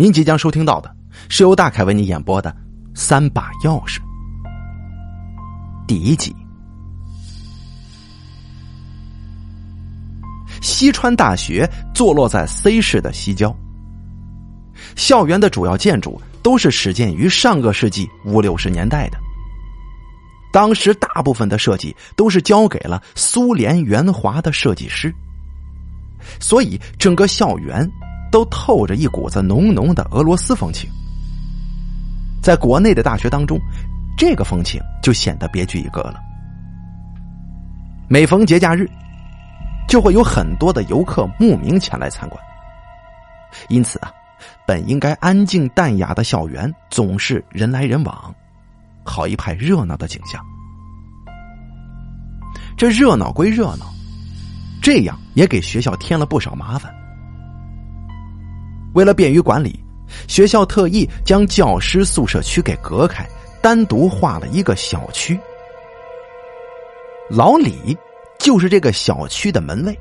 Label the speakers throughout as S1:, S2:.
S1: 您即将收听到的是由大凯为您演播的《三把钥匙》第一集。西川大学坐落在 C 市的西郊，校园的主要建筑都是始建于上个世纪五六十年代的。当时大部分的设计都是交给了苏联援华的设计师，所以整个校园。都透着一股子浓浓的俄罗斯风情，在国内的大学当中，这个风情就显得别具一格了。每逢节假日，就会有很多的游客慕名前来参观。因此啊，本应该安静淡雅的校园总是人来人往，好一派热闹的景象。这热闹归热闹，这样也给学校添了不少麻烦。为了便于管理，学校特意将教师宿舍区给隔开，单独划了一个小区。老李就是这个小区的门卫，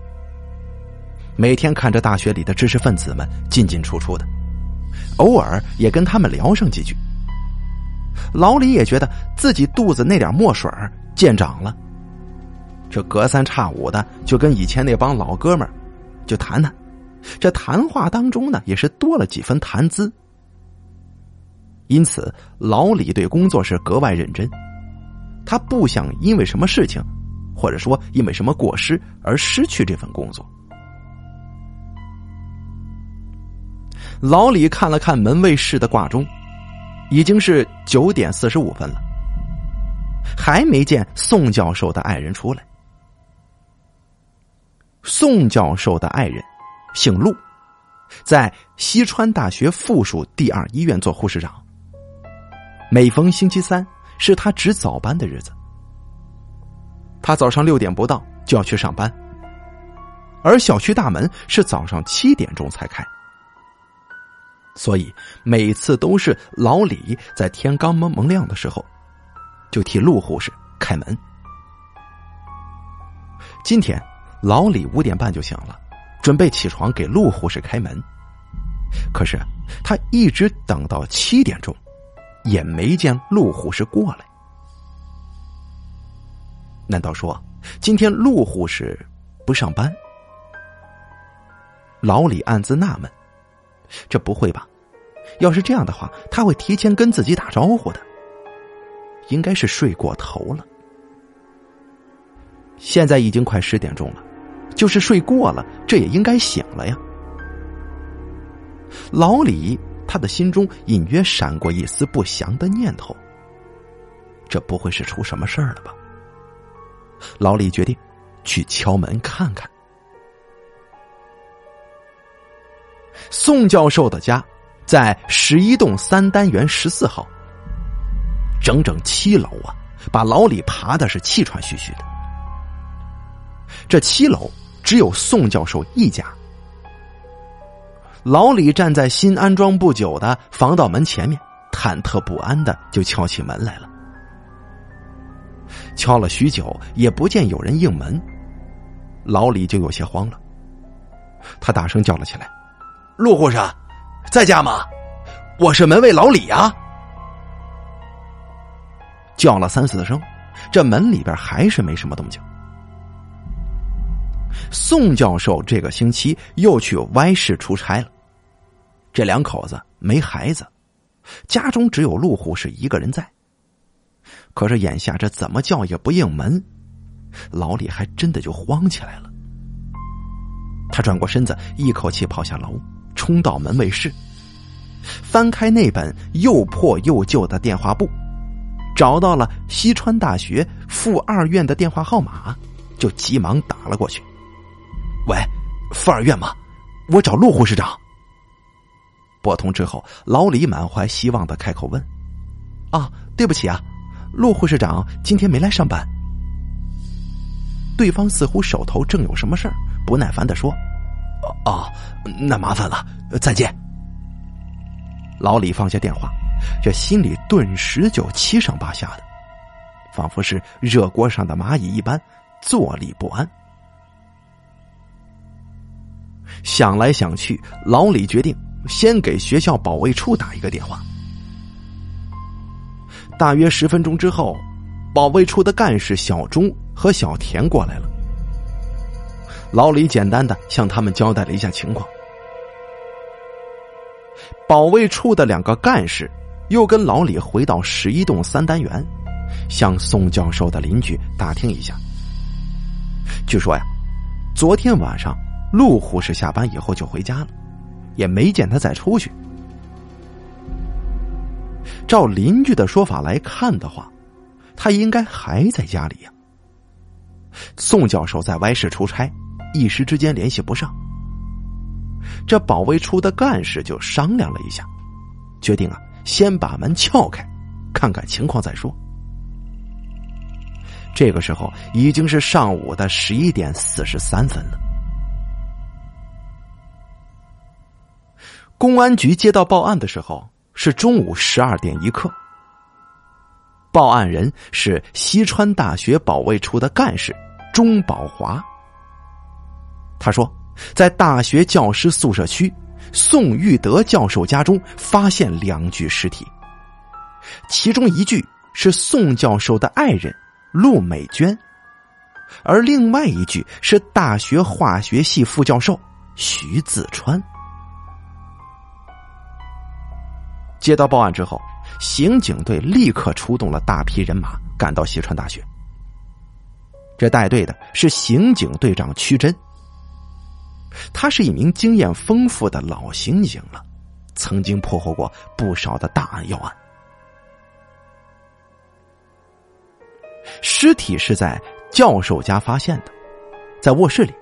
S1: 每天看着大学里的知识分子们进进出出的，偶尔也跟他们聊上几句。老李也觉得自己肚子那点墨水见长了，这隔三差五的就跟以前那帮老哥们就谈谈。这谈话当中呢，也是多了几分谈资。因此，老李对工作是格外认真。他不想因为什么事情，或者说因为什么过失而失去这份工作。老李看了看门卫室的挂钟，已经是九点四十五分了，还没见宋教授的爱人出来。宋教授的爱人。姓陆，在西川大学附属第二医院做护士长。每逢星期三是他值早班的日子，他早上六点不到就要去上班，而小区大门是早上七点钟才开，所以每次都是老李在天刚蒙蒙亮的时候，就替陆护士开门。今天老李五点半就醒了。准备起床给陆护士开门，可是他一直等到七点钟，也没见陆护士过来。难道说今天陆护士不上班？老李暗自纳闷：这不会吧？要是这样的话，他会提前跟自己打招呼的。应该是睡过头了。现在已经快十点钟了。就是睡过了，这也应该醒了呀。老李他的心中隐约闪过一丝不祥的念头，这不会是出什么事儿了吧？老李决定去敲门看看。宋教授的家在十一栋三单元十四号，整整七楼啊，把老李爬的是气喘吁吁的。这七楼。只有宋教授一家。老李站在新安装不久的防盗门前面，忐忑不安的就敲起门来了。敲了许久，也不见有人应门，老李就有些慌了。他大声叫了起来：“陆护士，在家吗？我是门卫老李啊！”叫了三四声，这门里边还是没什么动静。宋教授这个星期又去 Y 市出差了，这两口子没孩子，家中只有陆护士一个人在。可是眼下这怎么叫也不应门，老李还真的就慌起来了。他转过身子，一口气跑下楼，冲到门卫室，翻开那本又破又旧的电话簿，找到了西川大学附二院的电话号码，就急忙打了过去。喂，妇儿院吗？我找陆护士长。拨通之后，老李满怀希望的开口问：“啊，对不起啊，陆护士长今天没来上班。”对方似乎手头正有什么事儿，不耐烦的说：“哦，那麻烦了，再见。”老李放下电话，这心里顿时就七上八下的，仿佛是热锅上的蚂蚁一般，坐立不安。想来想去，老李决定先给学校保卫处打一个电话。大约十分钟之后，保卫处的干事小钟和小田过来了。老李简单的向他们交代了一下情况。保卫处的两个干事又跟老李回到十一栋三单元，向宋教授的邻居打听一下。据说呀，昨天晚上陆护士下班以后就回家了，也没见他再出去。照邻居的说法来看的话，他应该还在家里呀。宋教授在外市出差，一时之间联系不上。这保卫处的干事就商量了一下，决定啊，先把门撬开，看看情况再说。这个时候已经是上午的十一点四十三分了。公安局接到报案的时候。是中午十二点一刻，报案人是西川大学保卫处的干事钟宝华。他说，在大学教师宿舍区宋玉德教授家中发现两具尸体，其中一具是宋教授的爱人陆美娟，而另外一具是大学化学系副教授徐自川。接到报案之后，刑警队立刻出动了大批人马，赶到西川大学。这带队的是刑警队长屈真，他是一名经验丰富的老刑警了，曾经破获过不少的大案要案。尸体是在教授家发现的，在卧室里，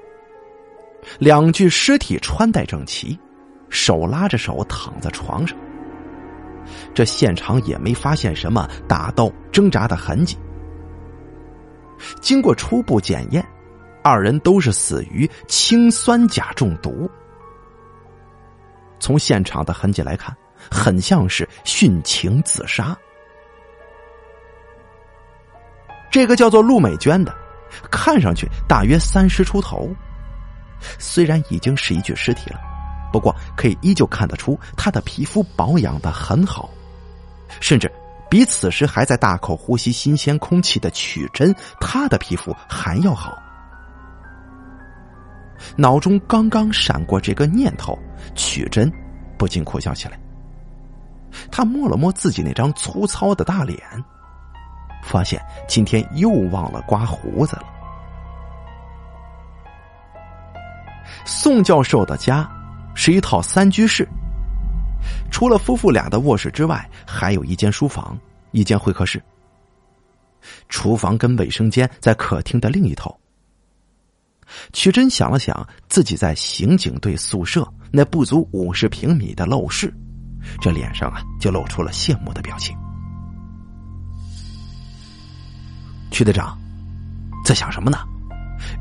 S1: 两具尸体穿戴整齐，手拉着手躺在床上。这现场也没发现什么打斗、挣扎的痕迹。经过初步检验，二人都是死于氰酸钾中毒。从现场的痕迹来看，很像是殉情自杀。这个叫做陆美娟的，看上去大约三十出头，虽然已经是一具尸体了。不过，可以依旧看得出他的皮肤保养的很好，甚至比此时还在大口呼吸新鲜空气的曲真，他的皮肤还要好。脑中刚刚闪过这个念头，曲真不禁苦笑起来。他摸了摸自己那张粗糙的大脸，发现今天又忘了刮胡子了。宋教授的家。是一套三居室，除了夫妇俩的卧室之外，还有一间书房，一间会客室。厨房跟卫生间在客厅的另一头。曲真想了想自己在刑警队宿舍那不足五十平米的陋室，这脸上啊就露出了羡慕的表情。曲队长，在想什么呢？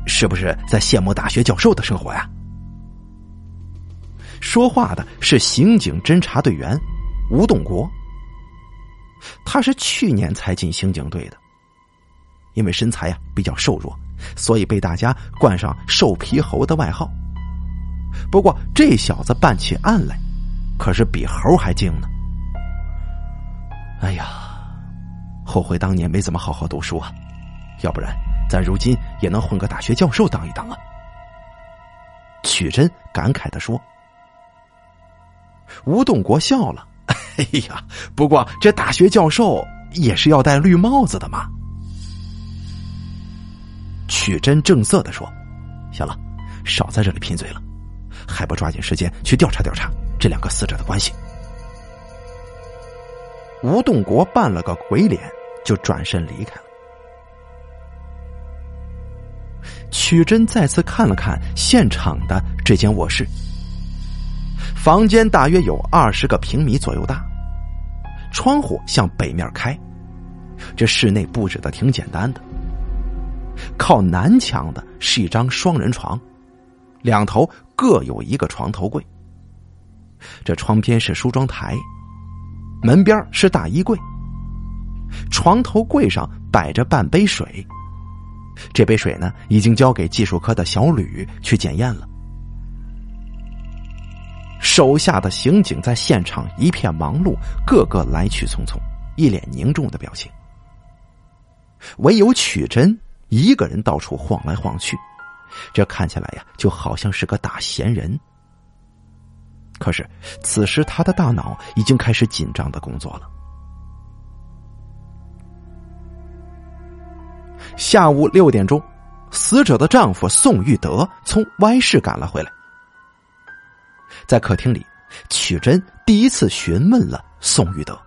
S1: 是不是在羡慕大学教授的生活呀？说话的是刑警侦查队员吴栋国，他是去年才进刑警队的，因为身材啊比较瘦弱，所以被大家冠上“瘦皮猴”的外号。不过这小子办起案来，可是比猴还精呢。哎呀，后悔当年没怎么好好读书啊，要不然咱如今也能混个大学教授当一当啊。曲真感慨的说。吴栋国笑了：“ 哎呀，不过这大学教授也是要戴绿帽子的嘛。”曲真正色的说：“行了，少在这里贫嘴了，还不抓紧时间去调查调查这两个死者的关系。”吴栋国扮了个鬼脸，就转身离开了。曲真再次看了看现场的这间卧室。房间大约有二十个平米左右大，窗户向北面开。这室内布置的挺简单的。靠南墙的是一张双人床，两头各有一个床头柜。这窗边是梳妆台，门边是大衣柜。床头柜上摆着半杯水，这杯水呢已经交给技术科的小吕去检验了。手下的刑警在现场一片忙碌，个个来去匆匆，一脸凝重的表情。唯有曲真一个人到处晃来晃去，这看起来呀，就好像是个大闲人。可是此时他的大脑已经开始紧张的工作了。下午六点钟，死者的丈夫宋玉德从 Y 市赶了回来。在客厅里，曲珍第一次询问了宋玉德。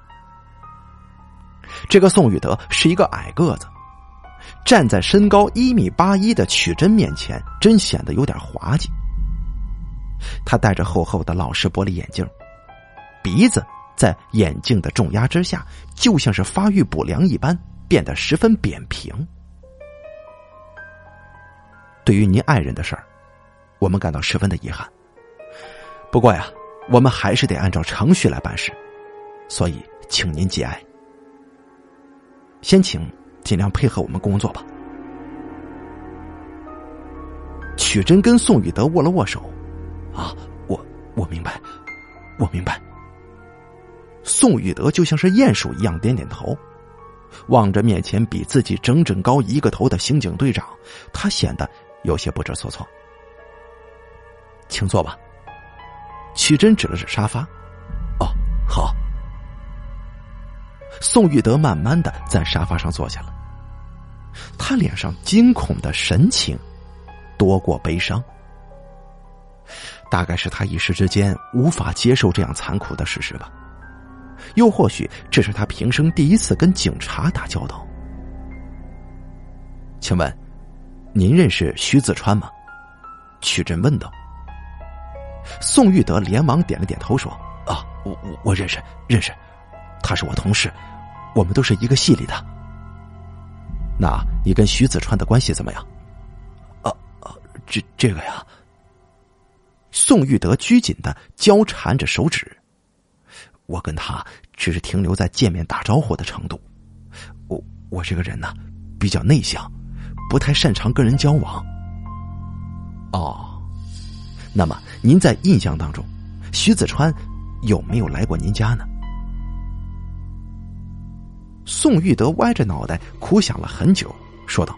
S1: 这个宋玉德是一个矮个子，站在身高一米八一的曲珍面前，真显得有点滑稽。他戴着厚厚的老式玻璃眼镜，鼻子在眼镜的重压之下，就像是发育不良一般，变得十分扁平。对于您爱人的事儿，我们感到十分的遗憾。不过呀，我们还是得按照程序来办事，所以请您节哀。先请尽量配合我们工作吧。曲真跟宋宇德握了握手，啊，我我明白，我明白。宋宇德就像是鼹鼠一样点点头，望着面前比自己整整高一个头的刑警队长，他显得有些不知所措。请坐吧。曲真指了指沙发，哦，好。宋玉德慢慢的在沙发上坐下了，他脸上惊恐的神情多过悲伤，大概是他一时之间无法接受这样残酷的事实吧，又或许这是他平生第一次跟警察打交道。请问，您认识徐子川吗？曲真问道。宋玉德连忙点了点头，说：“啊，我我我认识，认识，他是我同事，我们都是一个系里的。那你跟徐子川的关系怎么样？”“啊啊，这这个呀。”宋玉德拘谨的交缠着手指，“我跟他只是停留在见面打招呼的程度。我我这个人呢，比较内向，不太擅长跟人交往。”“哦。”那么，您在印象当中，徐子川有没有来过您家呢？宋玉德歪着脑袋苦想了很久，说道：“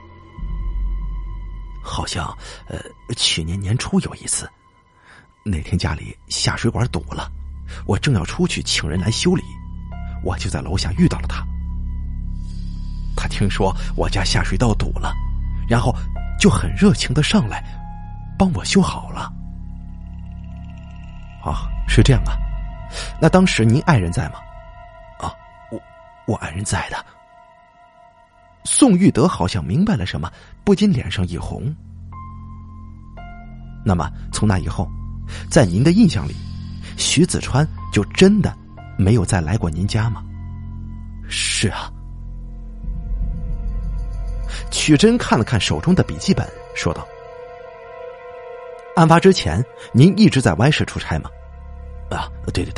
S1: 好像，呃，去年年初有一次，那天家里下水管堵了，我正要出去请人来修理，我就在楼下遇到了他。他听说我家下水道堵了，然后就很热情的上来帮我修好了。”啊，是这样啊，那当时您爱人在吗？啊，我我爱人在的。宋玉德好像明白了什么，不禁脸上一红。那么从那以后，在您的印象里，徐子川就真的没有再来过您家吗？是啊。曲真看了看手中的笔记本，说道。案发之前，您一直在 Y 市出差吗？啊，对对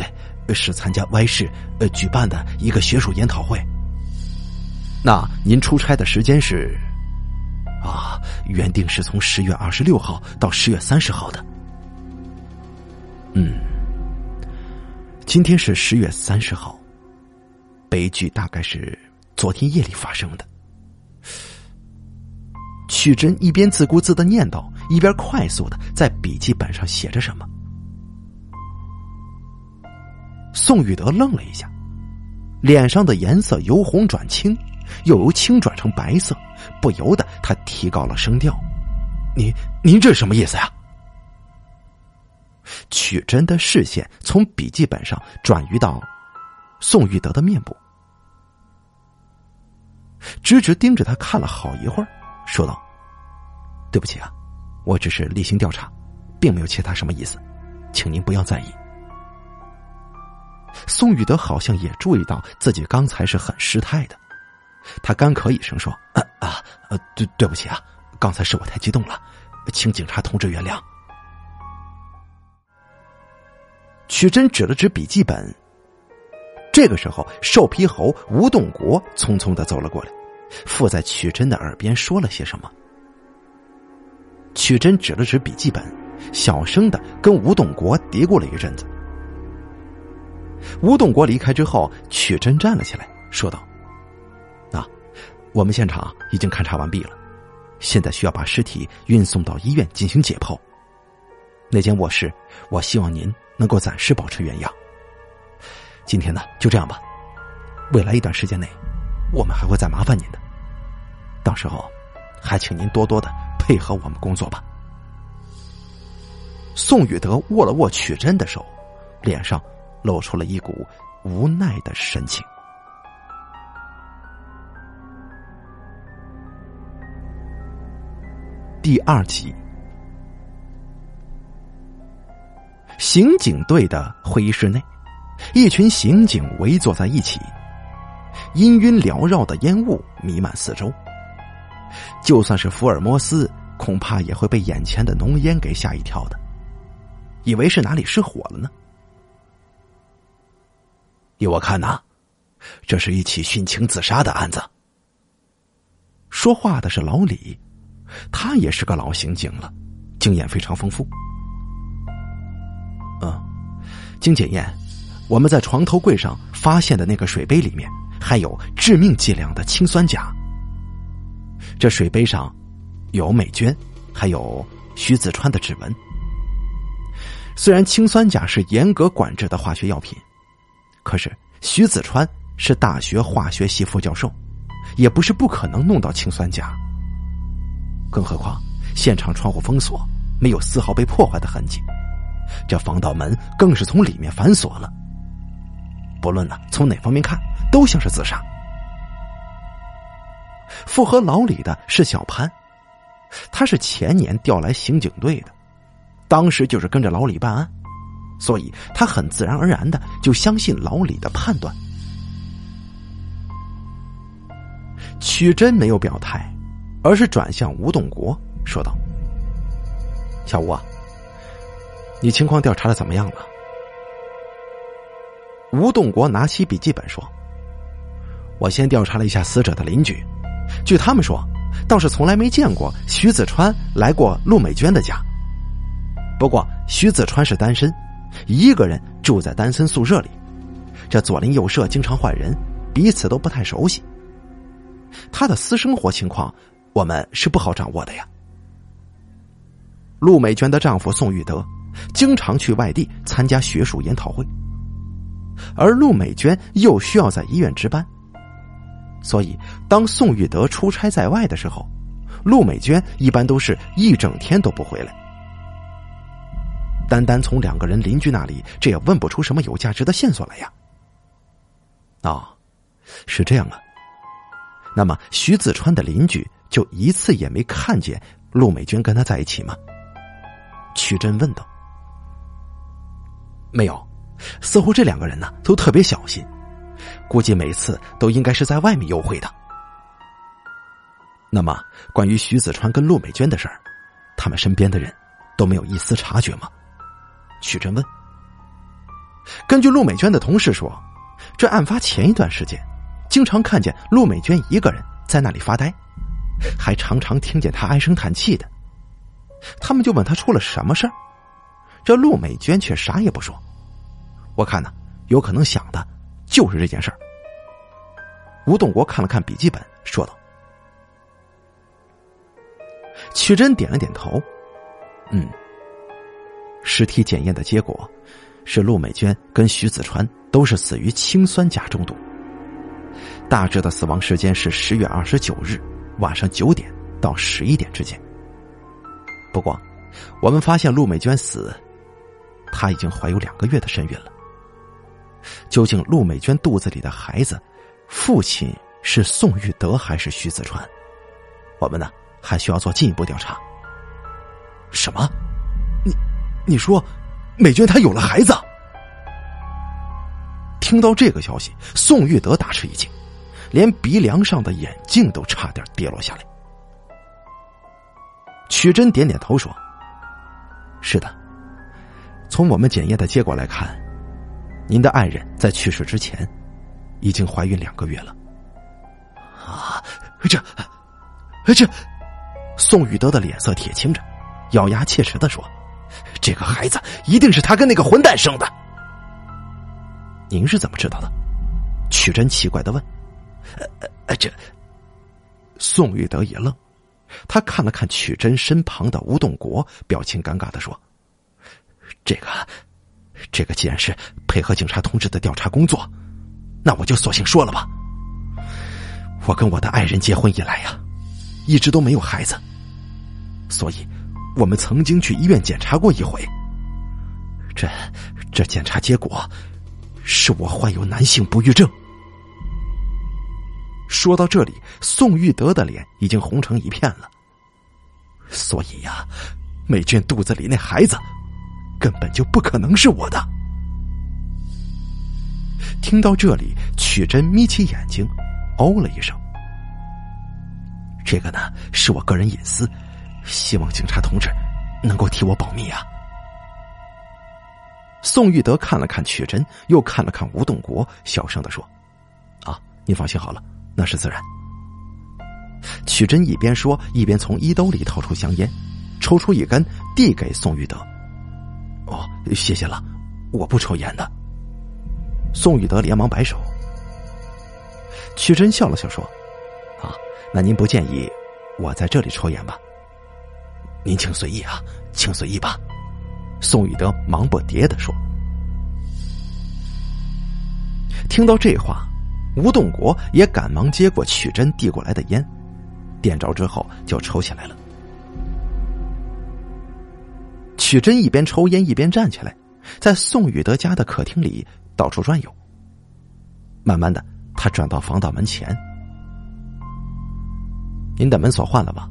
S1: 对，是参加 Y 市呃举办的一个学术研讨会。那您出差的时间是？啊，原定是从十月二十六号到十月三十号的。嗯，今天是十月三十号，悲剧大概是昨天夜里发生的。曲真一边自顾自的念叨，一边快速的在笔记本上写着什么。宋玉德愣了一下，脸上的颜色由红转青，又由青转成白色，不由得他提高了声调：“您您这什么意思呀？”曲真的视线从笔记本上转移到宋玉德的面部，直直盯着他看了好一会儿。说道：“对不起啊，我只是例行调查，并没有其他什么意思，请您不要在意。”宋宇德好像也注意到自己刚才是很失态的，他干咳一声说：“啊啊，对，对不起啊，刚才是我太激动了，请警察同志原谅。”曲真指了指笔记本。这个时候，瘦皮猴吴栋国匆匆的走了过来。附在曲真的耳边说了些什么？曲珍指了指笔记本，小声的跟吴栋国嘀咕了一阵子，吴栋国离开之后，曲珍站了起来，说道：“啊，我们现场已经勘查完毕了，现在需要把尸体运送到医院进行解剖。那间卧室，我希望您能够暂时保持原样。今天呢，就这样吧。未来一段时间内，我们还会再麻烦您的。到时候，还请您多多的配合我们工作吧。”宋宇德握了握曲珍的手，脸上露出了一股无奈的神情。第二集，刑警队的会议室内，一群刑警围坐在一起，氤氲缭绕的烟雾弥漫四周。就算是福尔摩斯，恐怕也会被眼前的浓烟给吓一跳的。以为是哪里失火了呢？依我看呐，这是一起殉情自杀的案子。说话的是老李，他也是个老刑警了，经验非常丰富。嗯，经检验，我们在床头柜上发现的那个水杯里面还有致命剂量的氰酸钾。这水杯上有美娟，还有徐子川的指纹。虽然氰酸钾是严格管制的化学药品，可是徐子川是大学化学系副教授，也不是不可能弄到氰酸钾。更何况现场窗户封锁，没有丝毫被破坏的痕迹，这防盗门更是从里面反锁了。不论呢从哪方面看，都像是自杀。附和老李的是小潘，他是前年调来刑警队的。当时就是跟着老李办案，所以他很自然而然的就相信老李的判断。曲真没有表态，而是转向吴栋国说道：“小吴啊，你情况调查的怎么样了？”吴栋国拿起笔记本说：“我先调查了一下死者的邻居，据他们说，倒是从来没见过徐子川来过陆美娟的家。”不过，徐子川是单身，一个人住在单身宿舍里，这左邻右舍经常换人，彼此都不太熟悉。他的私生活情况，我们是不好掌握的呀。陆美娟的丈夫宋玉德经常去外地参加学术研讨会，而陆美娟又需要在医院值班，所以当宋玉德出差在外的时候，陆美娟一般都是一整天都不回来。单单从两个人邻居那里，这也问不出什么有价值的线索来呀。啊，是这样啊。那么徐子川的邻居就一次也没看见陆美娟跟他在一起吗？曲真问道。没有，似乎这两个人呢都特别小心，估计每次都应该是在外面幽会的。那么关于徐子川跟陆美娟的事儿，他们身边的人都没有一丝察觉吗？曲真问：“根据陆美娟的同事说，这案发前一段时间，经常看见陆美娟一个人在那里发呆，还常常听见她唉声叹气的。他们就问她出了什么事儿，这陆美娟却啥也不说。我看呢，有可能想的就是这件事儿。”吴栋国看了看笔记本，说道：“曲珍点了点头，嗯。”尸体检验的结果是陆美娟跟徐子川都是死于氰酸钾中毒。大致的死亡时间是十月二十九日晚上九点到十一点之间。不过，我们发现陆美娟死，她已经怀有两个月的身孕了。究竟陆美娟肚子里的孩子，父亲是宋玉德还是徐子川？我们呢还需要做进一步调查。什么？你？你说，美娟她有了孩子。听到这个消息，宋玉德大吃一惊，连鼻梁上的眼镜都差点跌落下来。曲真点点头说：“是的，从我们检验的结果来看，您的爱人在去世之前已经怀孕两个月了。”啊，这，这，宋玉德的脸色铁青着，咬牙切齿的说。这个孩子一定是他跟那个混蛋生的。您是怎么知道的？曲真奇怪的问。
S2: 呃呃，这
S1: 宋玉德一愣，他看了看曲真身旁的吴栋国，表情尴尬的说：“
S2: 这个，这个既然是配合警察同志的调查工作，那我就索性说了吧。我跟我的爱人结婚以来呀，一直都没有孩子，所以我们曾经去医院检查过一回。这这检查结果是我患有男性不育症。”
S1: 说到这里，宋玉德的脸已经红成一片了。
S2: 所以呀，美娟肚子里那孩子根本就不可能是我的。
S1: 听到这里，曲珍眯起眼睛，哦了一声。
S2: 这个呢，是我个人隐私，希望警察同志能够替我保密啊。
S1: 宋玉德看了看曲珍，又看了看吴栋国，小声的说：“啊，你放心好了。”那是自然。曲珍一边说，一边从衣兜里掏出香烟，抽出一根，递给宋玉德。
S2: “哦，谢谢了，我不抽烟的。”
S1: 宋玉德连忙摆手。曲真笑了笑说：“啊，那您不介意我在这里抽烟吧？
S2: 您请随意啊，请随意吧。”
S1: 宋玉德忙不迭的说。听到这话。吴栋国也赶忙接过曲珍递过来的烟，点着之后就抽起来了。曲珍一边抽烟一边站起来，在宋宇德家的客厅里到处转悠。慢慢的，他转到防盗门前：“您的门锁换了吗？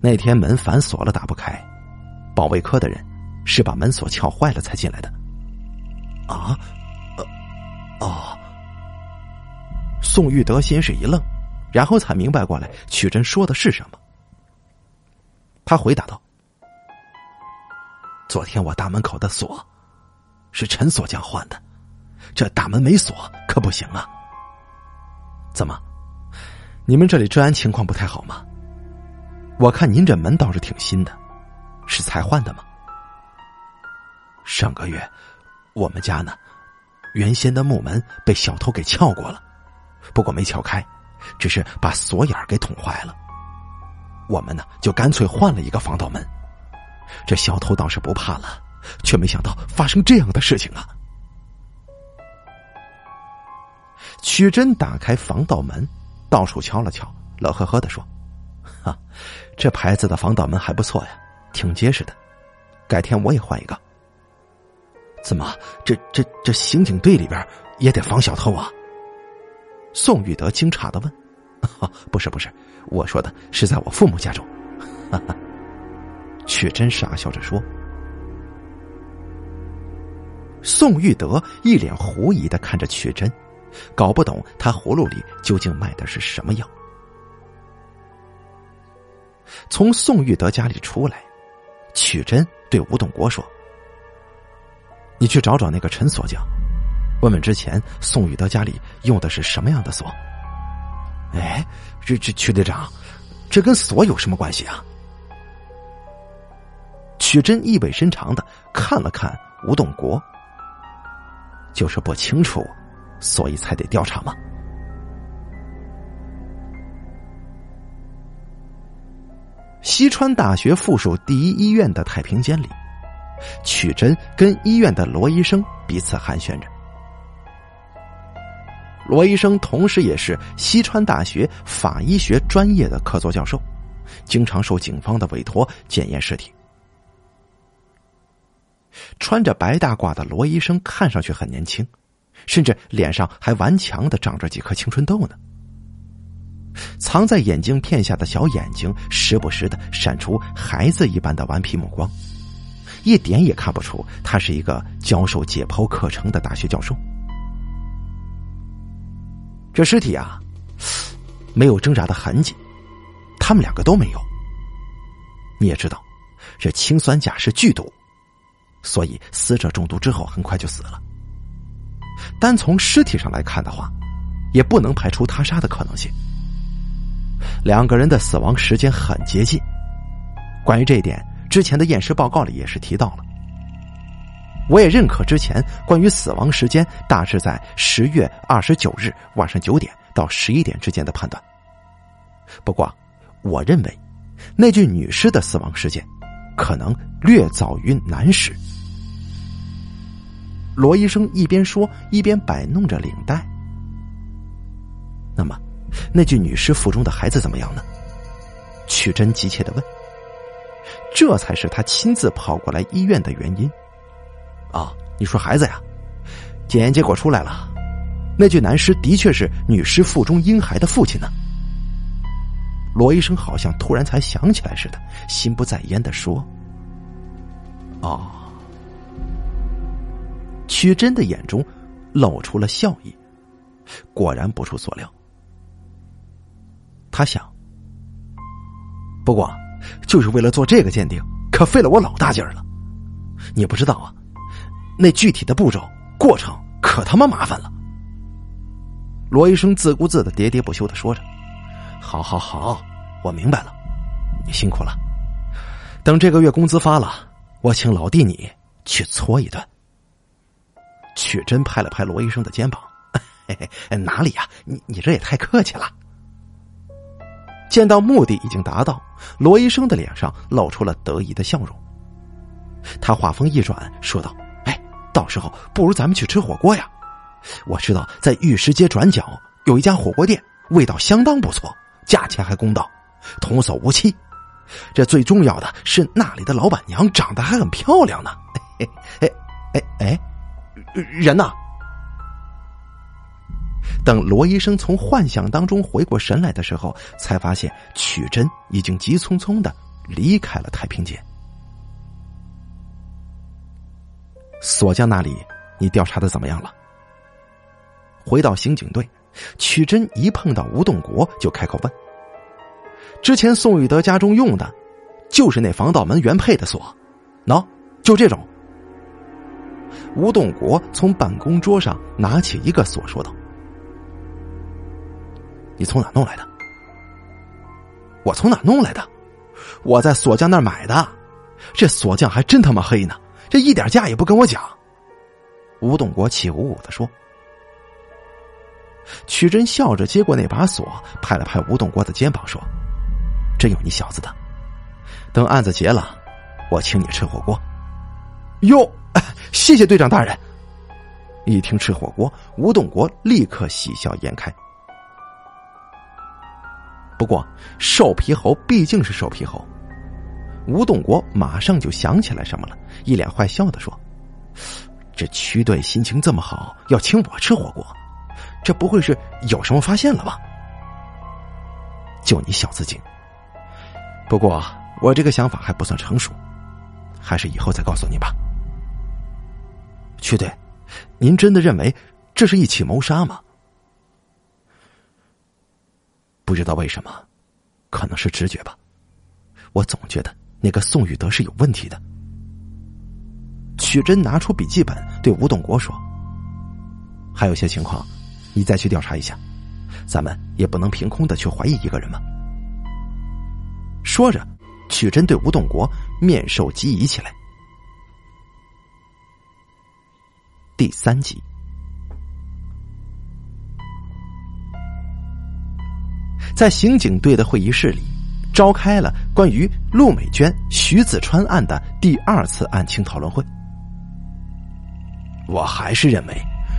S1: 那天门反锁了，打不开，保卫科的人是把门锁撬坏了才进来的。”
S2: 啊，呃，哦。
S1: 宋玉德先是一愣，然后才明白过来曲珍说的是什么。他回答道：“
S2: 昨天我大门口的锁是陈锁匠换的，这大门没锁可不行啊。
S1: 怎么，你们这里治安情况不太好吗？我看您这门倒是挺新的，是才换的吗？
S2: 上个月我们家呢，原先的木门被小偷给撬过了。”不过没撬开，只是把锁眼给捅坏了。我们呢就干脆换了一个防盗门。这小偷倒是不怕了，却没想到发生这样的事情啊！
S1: 曲真打开防盗门，到处瞧了瞧，乐呵呵的说：“哈，这牌子的防盗门还不错呀，挺结实的。改天我也换一个。
S2: 怎么，这这这刑警队里边也得防小偷啊？”
S1: 宋玉德惊诧的问：“不是不是，我说的是在我父母家中。”，曲真傻笑着说。宋玉德一脸狐疑的看着曲真，搞不懂他葫芦里究竟卖的是什么药。从宋玉德家里出来，曲真对吴栋国说：“你去找找那个陈锁匠。”问问之前宋玉德家里用的是什么样的锁？
S2: 哎，这这曲队长，这跟锁有什么关系啊？
S1: 曲真意味深长的看了看吴栋国，就是不清楚，所以才得调查吗？西川大学附属第一医院的太平间里，曲真跟医院的罗医生彼此寒暄着。罗医生同时也是西川大学法医学专业的客座教授，经常受警方的委托检验尸体。穿着白大褂的罗医生看上去很年轻，甚至脸上还顽强的长着几颗青春痘呢。藏在眼镜片下的小眼睛时不时的闪出孩子一般的顽皮目光，一点也看不出他是一个教授解剖课程的大学教授。这尸体啊，没有挣扎的痕迹，他们两个都没有。你也知道，这氰酸钾是剧毒，所以死者中毒之后很快就死了。单从尸体上来看的话，也不能排除他杀的可能性。两个人的死亡时间很接近，关于这一点，之前的验尸报告里也是提到了。我也认可之前关于死亡时间大致在十月二十九日晚上九点到十一点之间的判断。不过，我认为那具女尸的死亡时间可能略早于男尸。罗医生一边说一边摆弄着领带。那么，那具女尸腹中的孩子怎么样呢？曲真急切的问。这才是他亲自跑过来医院的原因。啊，你说孩子呀？检验结果出来了，那具男尸的确是女尸腹中婴孩的父亲呢。罗医生好像突然才想起来似的，心不在焉的说：“哦。”曲真的眼中露出了笑意，果然不出所料。他想，不过。就是为了做这个鉴定，可费了我老大劲儿了。你不知道啊，那具体的步骤过程可他妈麻烦了。罗医生自顾自的喋喋不休的说着：“好好好，我明白了，你辛苦了。等这个月工资发了，我请老弟你去搓一顿。”曲珍拍了拍罗医生的肩膀：“嘿嘿，哪里呀？你你这也太客气了。”见到目的已经达到，罗医生的脸上露出了得意的笑容。他话锋一转，说道：“哎，到时候不如咱们去吃火锅呀！我知道在玉石街转角有一家火锅店，味道相当不错，价钱还公道，童叟无欺。这最重要的是那里的老板娘长得还很漂亮呢。哎哎哎哎，人呢？”等罗医生从幻想当中回过神来的时候，才发现曲真已经急匆匆的离开了太平间。锁匠那里，你调查的怎么样了？回到刑警队，曲真一碰到吴栋国就开口问：“之前宋玉德家中用的，就是那防盗门原配的锁，喏，就这种。”吴栋国从办公桌上拿起一个锁，说道。你从哪弄来的？我从哪弄来的？我在锁匠那儿买的。这锁匠还真他妈黑呢，这一点价也不跟我讲。吴栋国气鼓鼓的说。曲真笑着接过那把锁，拍了拍吴栋国的肩膀说：“真有你小子的。等案子结了，我请你吃火锅。”哟，谢谢队长大人。一听吃火锅，吴栋国立刻喜笑颜开。不过，瘦皮猴毕竟是瘦皮猴。吴栋国马上就想起来什么了，一脸坏笑的说：“这区队心情这么好，要请我吃火锅，这不会是有什么发现了吧？”就你小子精！不过我这个想法还不算成熟，还是以后再告诉你吧。曲队，您真的认为这是一起谋杀吗？不知道为什么，可能是直觉吧。我总觉得那个宋玉德是有问题的。曲真拿出笔记本对吴栋国说：“还有些情况，你再去调查一下。咱们也不能凭空的去怀疑一个人嘛。”说着，曲真对吴栋国面授机宜起来。第三集。在刑警队的会议室里，召开了关于陆美娟、徐子川案的第二次案情讨论会。我还是认为，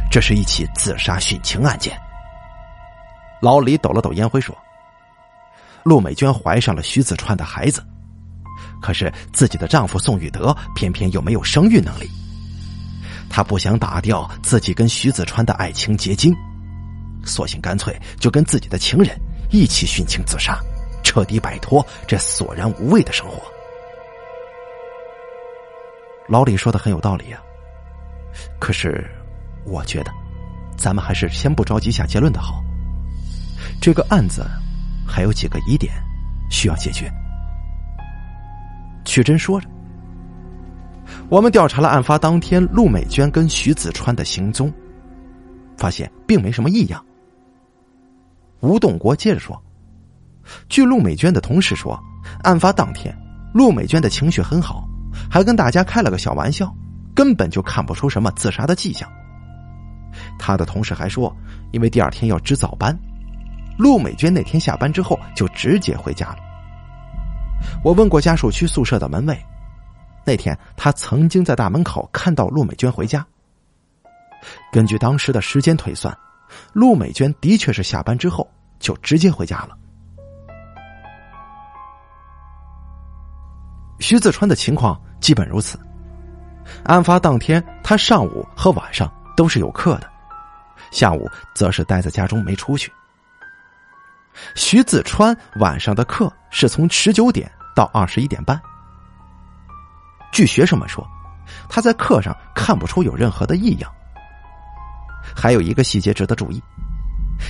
S1: 这是一起自杀殉情案件。老李抖了抖烟灰说：“陆美娟怀上了徐子川的孩子，可是自己的丈夫宋玉德偏偏又没有生育能力，他不想打掉自己跟徐子川的爱情结晶，索性干脆就跟自己的情人。”一起殉情自杀，彻底摆脱这索然无味的生活。老李说的很有道理啊，可是我觉得，咱们还是先不着急下结论的好。这个案子还有几个疑点需要解决。曲真说着，我们调查了案发当天陆美娟跟徐子川的行踪，发现并没什么异样。吴栋国接着说：“据陆美娟的同事说，案发当天，陆美娟的情绪很好，还跟大家开了个小玩笑，根本就看不出什么自杀的迹象。他的同事还说，因为第二天要值早班，陆美娟那天下班之后就直接回家了。我问过家属区宿舍的门卫，那天他曾经在大门口看到陆美娟回家。根据当时的时间推算，陆美娟的确是下班之后就直接回家了。徐子川的情况基本如此。案发当天，他上午和晚上都是有课的，下午则是待在家中没出去。徐子川晚上的课是从十九点到二十一点半。据学生们说，他在课上看不出有任何的异样。还有一个细节值得注意：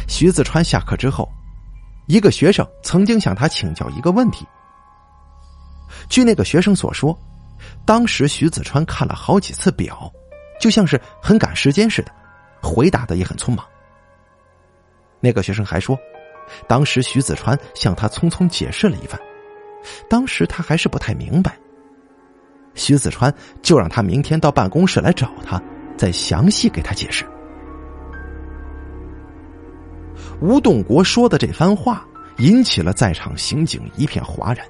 S1: 徐子川下课之后，一个学生曾经向他请教一个问题。据那个学生所说，当时徐子川看了好几次表，就像是很赶时间似的，回答的也很匆忙。那个学生还说，当时徐子川向他匆匆解释了一番，当时他还是不太明白。徐子川就让他明天到办公室来找他，再详细给他解释。吴栋国说的这番话引起了在场刑警一片哗然，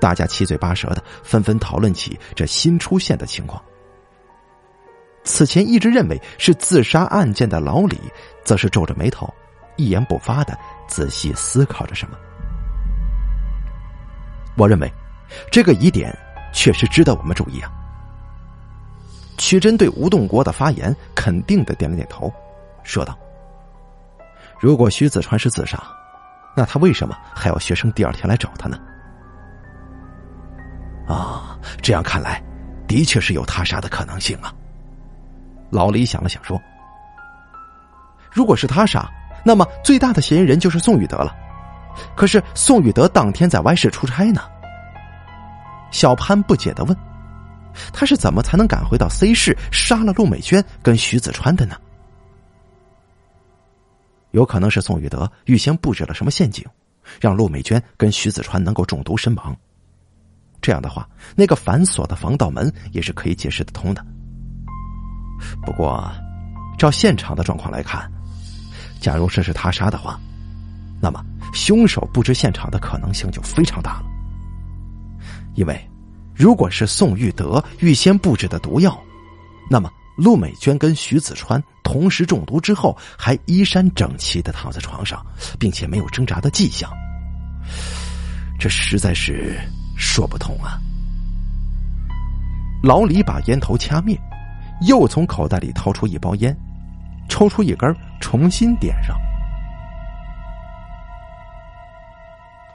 S1: 大家七嘴八舌的纷纷讨论起这新出现的情况。此前一直认为是自杀案件的老李，则是皱着眉头，一言不发的仔细思考着什么。我认为，这个疑点确实值得我们注意啊。曲真对吴栋国的发言肯定的点了点头，说道。如果徐子川是自杀，那他为什么还要学生第二天来找他呢？啊，这样看来，的确是有他杀的可能性啊。老李想了想说：“如果是他杀，那么最大的嫌疑人就是宋雨德了。可是宋雨德当天在 Y 市出差呢。”小潘不解的问：“他是怎么才能赶回到 C 市杀了陆美娟跟徐子川的呢？”有可能是宋玉德预先布置了什么陷阱，让陆美娟跟徐子川能够中毒身亡。这样的话，那个反锁的防盗门也是可以解释得通的。不过，照现场的状况来看，假如这是他杀的话，那么凶手布置现场的可能性就非常大了。因为，如果是宋玉德预先布置的毒药，那么。陆美娟跟徐子川同时中毒之后，还衣衫整齐的躺在床上，并且没有挣扎的迹象，这实在是说不通啊！老李把烟头掐灭，又从口袋里掏出一包烟，抽出一根，重新点上。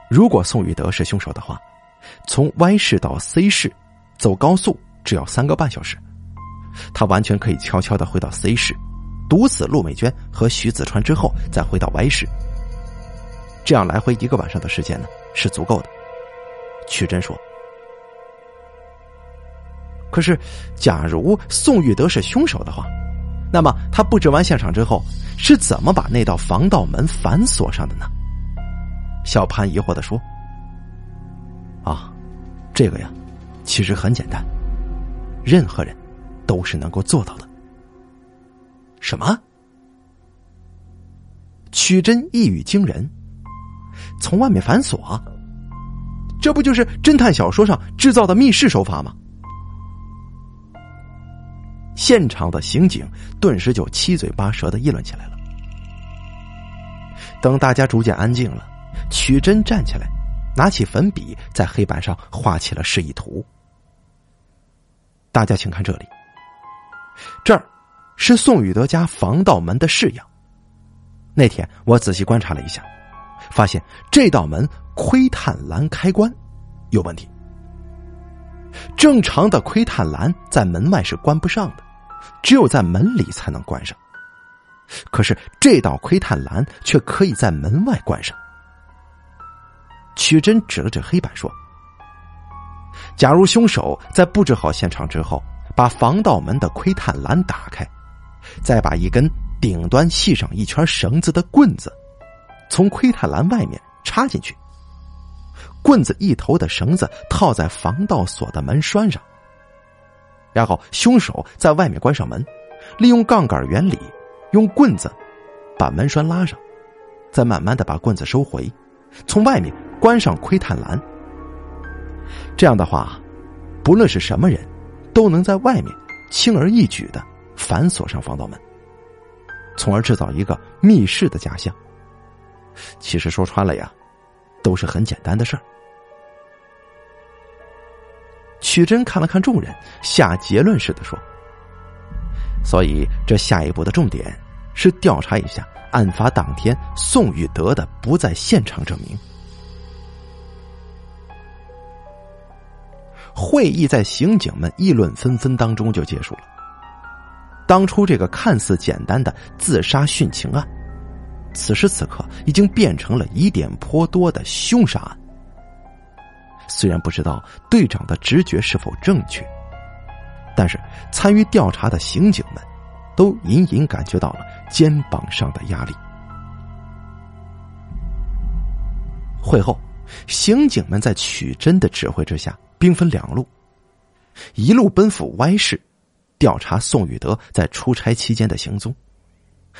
S1: 如果宋玉德是凶手的话，从 Y 市到 C 市走高速只要三个半小时。他完全可以悄悄的回到 C 市，毒死陆美娟和徐子川之后，再回到 Y 市。这样来回一个晚上的时间呢，是足够的。曲真说：“可是，假如宋玉德是凶手的话，那么他布置完现场之后，是怎么把那道防盗门反锁上的呢？”小潘疑惑的说：“，这个呀，其实很简单，任何人。”都是能够做到的。什么？曲真一语惊人，从外面反锁，这不就是侦探小说上制造的密室手法吗？现场的刑警顿时就七嘴八舌的议论起来了。等大家逐渐安静了，曲真站起来，拿起粉笔在黑板上画起了示意图。大家请看这里。这儿是宋宇德家防盗门的式样。那天我仔细观察了一下，发现这道门窥探栏开关有问题。正常的窥探栏在门外是关不上的，只有在门里才能关上。可是这道窥探栏却可以在门外关上。曲真指了指黑板说：“假如凶手在布置好现场之后。”把防盗门的窥探栏打开，再把一根顶端系上一圈绳子的棍子，从窥探栏外面插进去。棍子一头的绳子套在防盗锁的门栓上。然后凶手在外面关上门，利用杠杆原理，用棍子把门栓拉上，再慢慢的把棍子收回，从外面关上窥探栏。这样的话，不论是什么人，都能在外面轻而易举的反锁上防盗门，从而制造一个密室的假象。其实说穿了呀，都是很简单的事儿。曲真看了看众人，下结论似的说：“所以这下一步的重点是调查一下案发当天宋玉德的不在现场证明。”会议在刑警们议论纷纷当中就结束了。当初这个看似简单的自杀殉情案，此时此刻已经变成了疑点颇多的凶杀案。虽然不知道队长的直觉是否正确，但是参与调查的刑警们都隐隐感觉到了肩膀上的压力。会后，刑警们在曲真的指挥之下，兵分两路，一路奔赴 Y 市调查宋玉德在出差期间的行踪，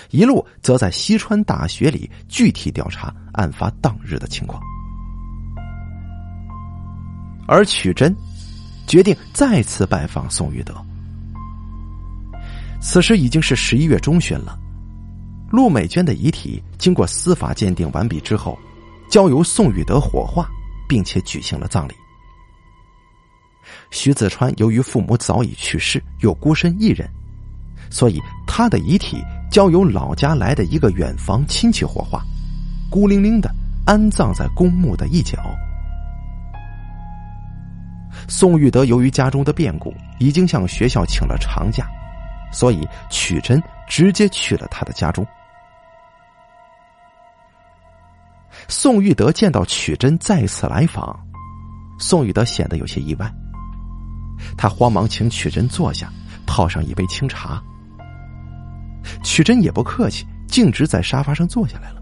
S1: 一路则在西川大学里具体调查案发当日的情况。而曲真决定再次拜访宋玉德。此时已经是十一月中旬了，陆美娟的遗体经过司法鉴定完毕之后，交由宋玉德火化，并且举行了葬礼。徐子川由于父母早已去世，又孤身一人，所以他的遗体交由老家来的一个远房亲戚火化，孤零零的安葬在公墓的一角。宋玉德由于家中的变故，已经向学校请了长假，所以曲真直接去了他的家中。宋玉德见到曲真再次来访，宋玉德显得有些意外。他慌忙请曲珍坐下，泡上一杯清茶。曲珍也不客气，径直在沙发上坐下来了。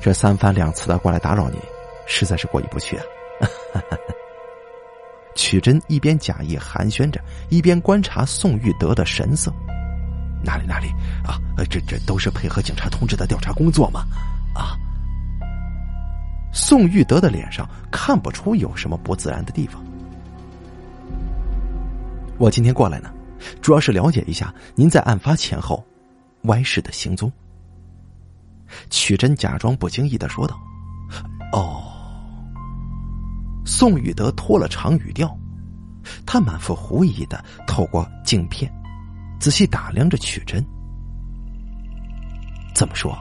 S1: 这三番两次的过来打扰你，实在是过意不去啊。曲珍一边假意寒暄着，一边观察宋玉德的神色。哪里哪里啊？这这都是配合警察同志的调查工作嘛？啊！宋玉德的脸上看不出有什么不自然的地方。我今天过来呢，主要是了解一下您在案发前后歪氏的行踪。曲真假装不经意的说道：“哦。”宋宇德拖了长语调，他满腹狐疑的透过镜片，仔细打量着曲真。这么说？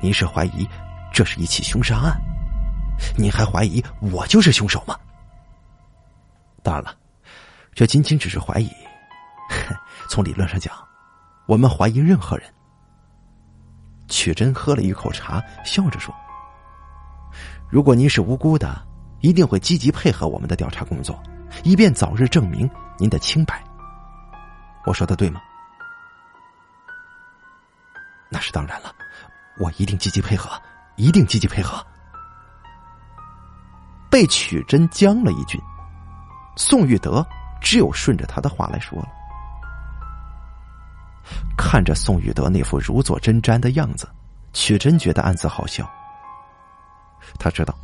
S1: 您是怀疑这是一起凶杀案？您还怀疑我就是凶手吗？当然了，这仅仅只是怀疑。从理论上讲，我们怀疑任何人。曲真喝了一口茶，笑着说：“如果您是无辜的。”一定会积极配合我们的调查工作，以便早日证明您的清白。我说的对吗？那是当然了，我一定积极配合，一定积极配合。被曲真将了一军，宋玉德只有顺着他的话来说了。看着宋玉德那副如坐针毡的样子，曲真觉得暗自好笑。他知道。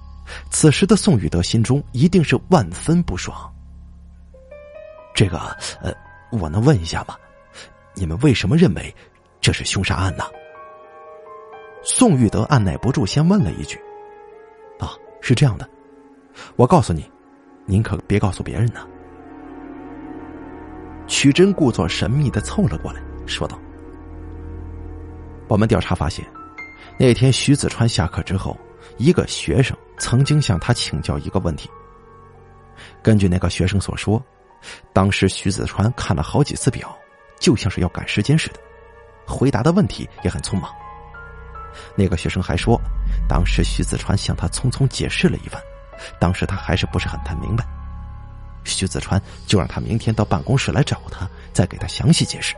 S1: 此时的宋玉德心中一定是万分不爽。这个，呃，我能问一下吗？你们为什么认为这是凶杀案呢？宋玉德按耐不住，先问了一句：“啊，是这样的，我告诉你，您可别告诉别人呢。”曲真故作神秘的凑了过来，说道：“我们调查发现，那天徐子川下课之后。”一个学生曾经向他请教一个问题。根据那个学生所说，当时徐子川看了好几次表，就像是要赶时间似的，回答的问题也很匆忙。那个学生还说，当时徐子川向他匆匆解释了一番，当时他还是不是很太明白。徐子川就让他明天到办公室来找他，再给他详细解释。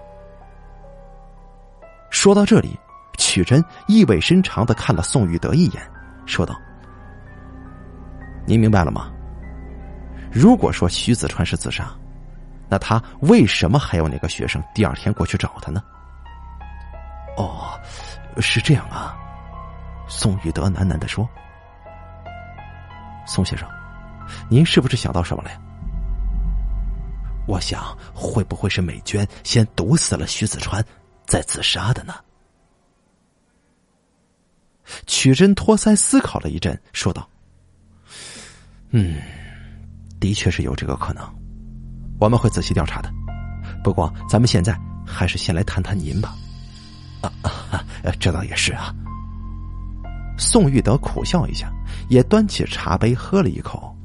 S1: 说到这里，曲真意味深长的看了宋玉德一眼。说道：“您明白了吗？如果说徐子川是自杀，那他为什么还要那个学生第二天过去找他呢？
S2: 哦，是这样啊。宋玉德喃喃的说：“
S1: 宋先生，您是不是想到什么了呀？”
S2: 我想，会不会是美娟先毒死了徐子川，再自杀的呢？
S1: 曲真托腮思考了一阵，说道：“嗯，的确是有这个可能，我们会仔细调查的。不过，咱们现在还是先来谈谈您吧。”
S2: 啊啊，这倒也是啊。
S1: 宋玉德苦笑一下，也端起茶杯喝了一口。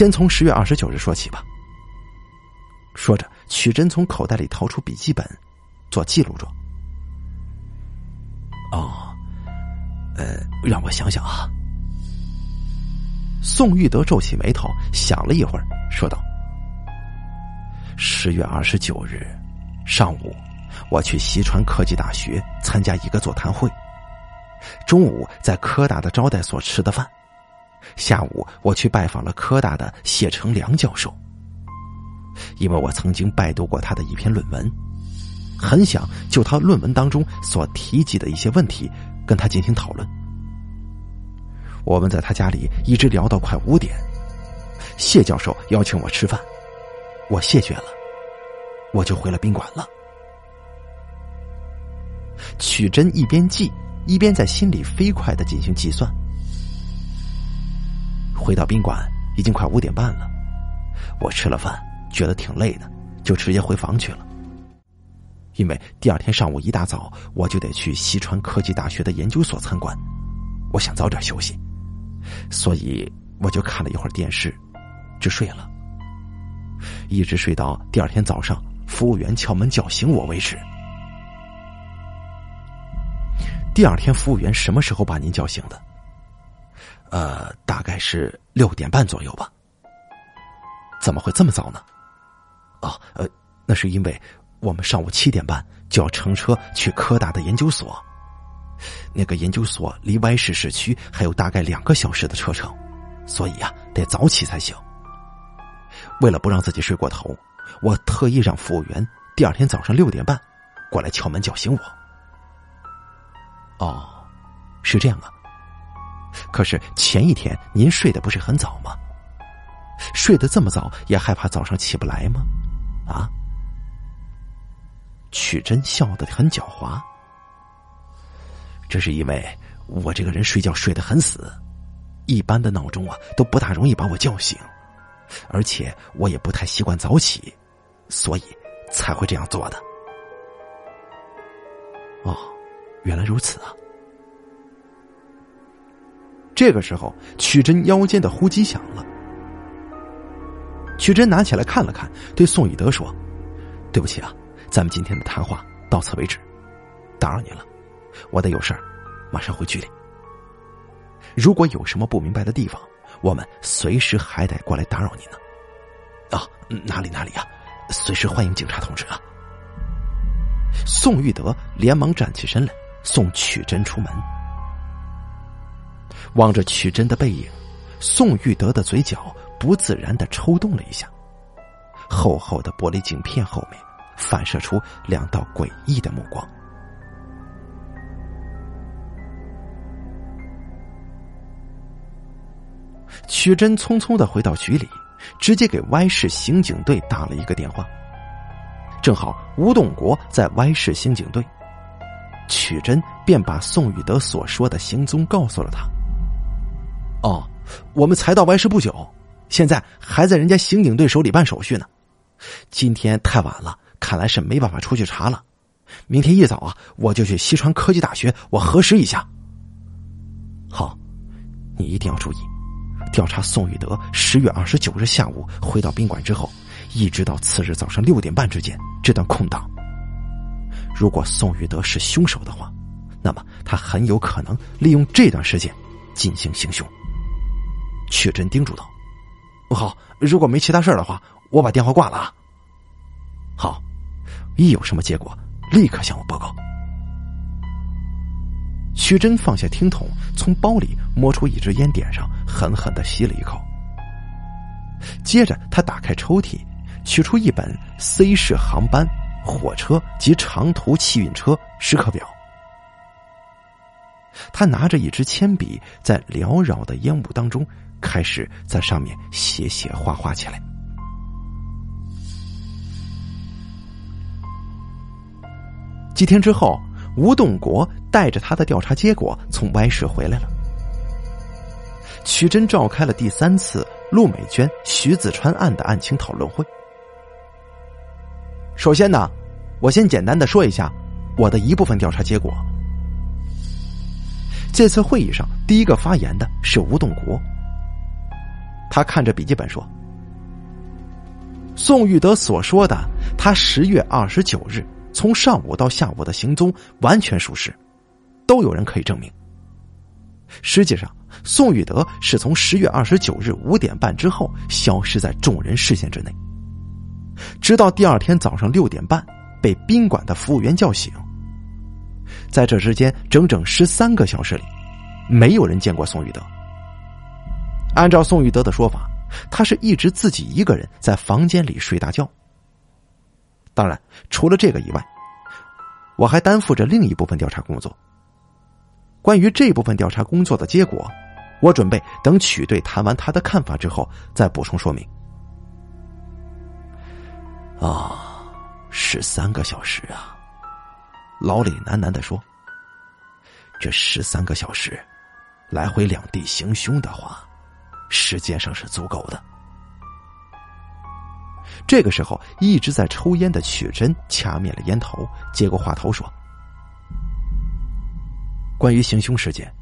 S1: 先从十月二十九日说起吧。说着，曲珍从口袋里掏出笔记本，做记录状。
S2: 哦，呃，让我想想啊。
S1: 宋玉德皱起眉头，想了一会儿，说道：“十月二十九日上午，我去西川科技大学参加一个座谈会。”中午在科大的招待所吃的饭，下午我去拜访了科大的谢成良教授，因为我曾经拜读过他的一篇论文，很想就他论文当中所提及的一些问题跟他进行讨论。我们在他家里一直聊到快五点，谢教授邀请我吃饭，我谢绝了，我就回了宾馆了。曲真一边记。一边在心里飞快的进行计算。回到宾馆已经快五点半了，我吃了饭，觉得挺累的，就直接回房去了。因为第二天上午一大早我就得去西川科技大学的研究所参观，我想早点休息，所以我就看了一会儿电视，就睡了，一直睡到第二天早上服务员敲门叫醒我为止。第二天，服务员什么时候把您叫醒的？
S2: 呃，大概是六点半左右吧。
S1: 怎么会这么早呢？
S2: 哦，呃，那是因为我们上午七点半就要乘车去科大的研究所，那个研究所离 Y 市市区还有大概两个小时的车程，所以啊，得早起才行。为了不让自己睡过头，我特意让服务员第二天早上六点半过来敲门叫醒我。
S1: 哦，是这样啊。可是前一天您睡得不是很早吗？睡得这么早，也害怕早上起不来吗？啊？曲真笑得很狡猾。
S2: 这是因为我这个人睡觉睡得很死，一般的闹钟啊都不大容易把我叫醒，而且我也不太习惯早起，所以才会这样做的。
S1: 哦。原来如此啊！这个时候，曲珍腰间的呼机响了。曲珍拿起来看了看，对宋宇德说：“对不起啊，咱们今天的谈话到此为止，打扰你了，我得有事儿，马上回局里。如果有什么不明白的地方，我们随时还得过来打扰你呢。”
S2: 啊，哪里哪里啊，随时欢迎警察同志啊！
S1: 宋玉德连忙站起身来。送曲珍出门，望着曲真的背影，宋玉德的嘴角不自然的抽动了一下。厚厚的玻璃镜片后面反射出两道诡异的目光。曲真匆匆的回到局里，直接给 Y 市刑警队打了一个电话。正好吴栋国在 Y 市刑警队。曲真便把宋玉德所说的行踪告诉了他。哦，我们才到外市不久，现在还在人家刑警队手里办手续呢。今天太晚了，看来是没办法出去查了。明天一早啊，我就去西川科技大学，我核实一下。好，你一定要注意，调查宋宇德十月二十九日下午回到宾馆之后，一直到次日早上六点半之间这段空档。如果宋玉德是凶手的话，那么他很有可能利用这段时间进行行凶。曲真叮嘱道：“好，如果没其他事的话，我把电话挂了啊。”好，一有什么结果，立刻向我报告。曲真放下听筒，从包里摸出一支烟，点上，狠狠的吸了一口，接着他打开抽屉，取出一本 C 市航班、火车及长途汽运车时刻表。他拿着一支铅笔，在缭绕的烟雾当中，开始在上面写写画画起来。几天之后，吴栋国带着他的调查结果从 Y 市回来了。曲真召开了第三次陆美娟、徐子川案的案情讨论会。首先呢，我先简单的说一下我的一部分调查结果。这次会议上，第一个发言的是吴栋国。他看着笔记本说：“宋玉德所说的，他十月二十九日从上午到下午的行踪完全属实，都有人可以证明。实际上，宋玉德是从十月二十九日五点半之后消失在众人视线之内，直到第二天早上六点半被宾馆的服务员叫醒。”在这之间，整整十三个小时里，没有人见过宋玉德。按照宋玉德的说法，他是一直自己一个人在房间里睡大觉。当然，除了这个以外，我还担负着另一部分调查工作。关于这部分调查工作的结果，我准备等曲队谈完他的看法之后再补充说明。啊，十三个小时啊！老李喃喃的说：“这十三个小时，来回两地行凶的话，时间上是足够的。”这个时候，一直在抽烟的曲真掐灭了烟头，接过话头说：“关于行凶时间，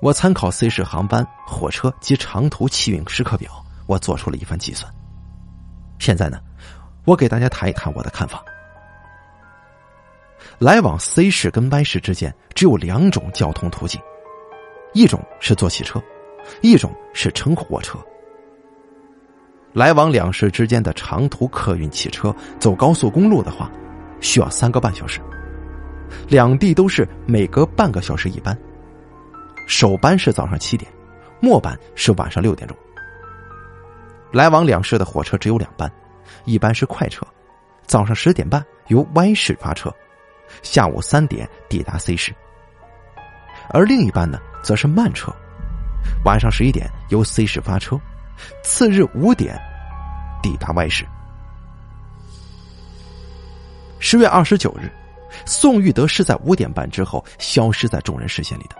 S1: 我参考 C 市航班、火车及长途汽运时刻表，我做出了一番计算。现在呢，我给大家谈一谈我的看法。”来往 C 市跟 Y 市之间只有两种交通途径，一种是坐汽车，一种是乘火车。来往两市之间的长途客运汽车走高速公路的话，需要三个半小时。两地都是每隔半个小时一班，首班是早上七点，末班是晚上六点钟。来往两市的火车只有两班，一班是快车，早上十点半由 Y 市发车。下午三点抵达 C 市，而另一班呢，则是慢车，晚上十一点由 C 市发车，次日五点抵达外市。十月二十九日，宋玉德是在五点半之后消失在众人视线里的，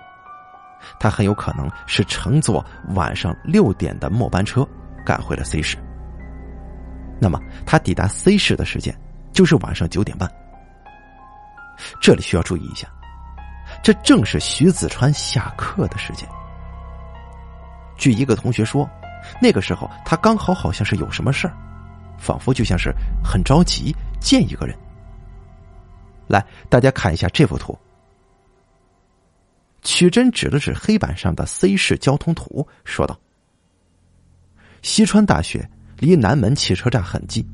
S1: 他很有可能是乘坐晚上六点的末班车赶回了 C 市。那么，他抵达 C 市的时间就是晚上九点半。这里需要注意一下，这正是徐子川下课的时间。据一个同学说，那个时候他刚好好像是有什么事儿，仿佛就像是很着急见一个人。来，大家看一下这幅图。曲真指了指黑板上的 C 市交通图，说道：“西川大学离南门汽车站很近。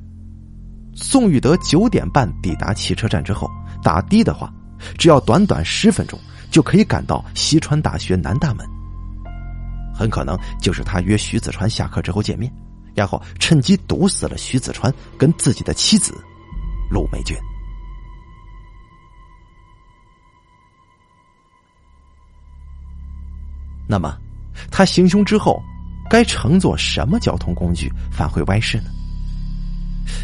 S1: 宋玉德九点半抵达汽车站之后。”打的的话，只要短短十分钟就可以赶到西川大学南大门。很可能就是他约徐子川下课之后见面，然后趁机毒死了徐子川跟自己的妻子陆美娟。那么，他行凶之后，该乘坐什么交通工具返回 Y 市呢？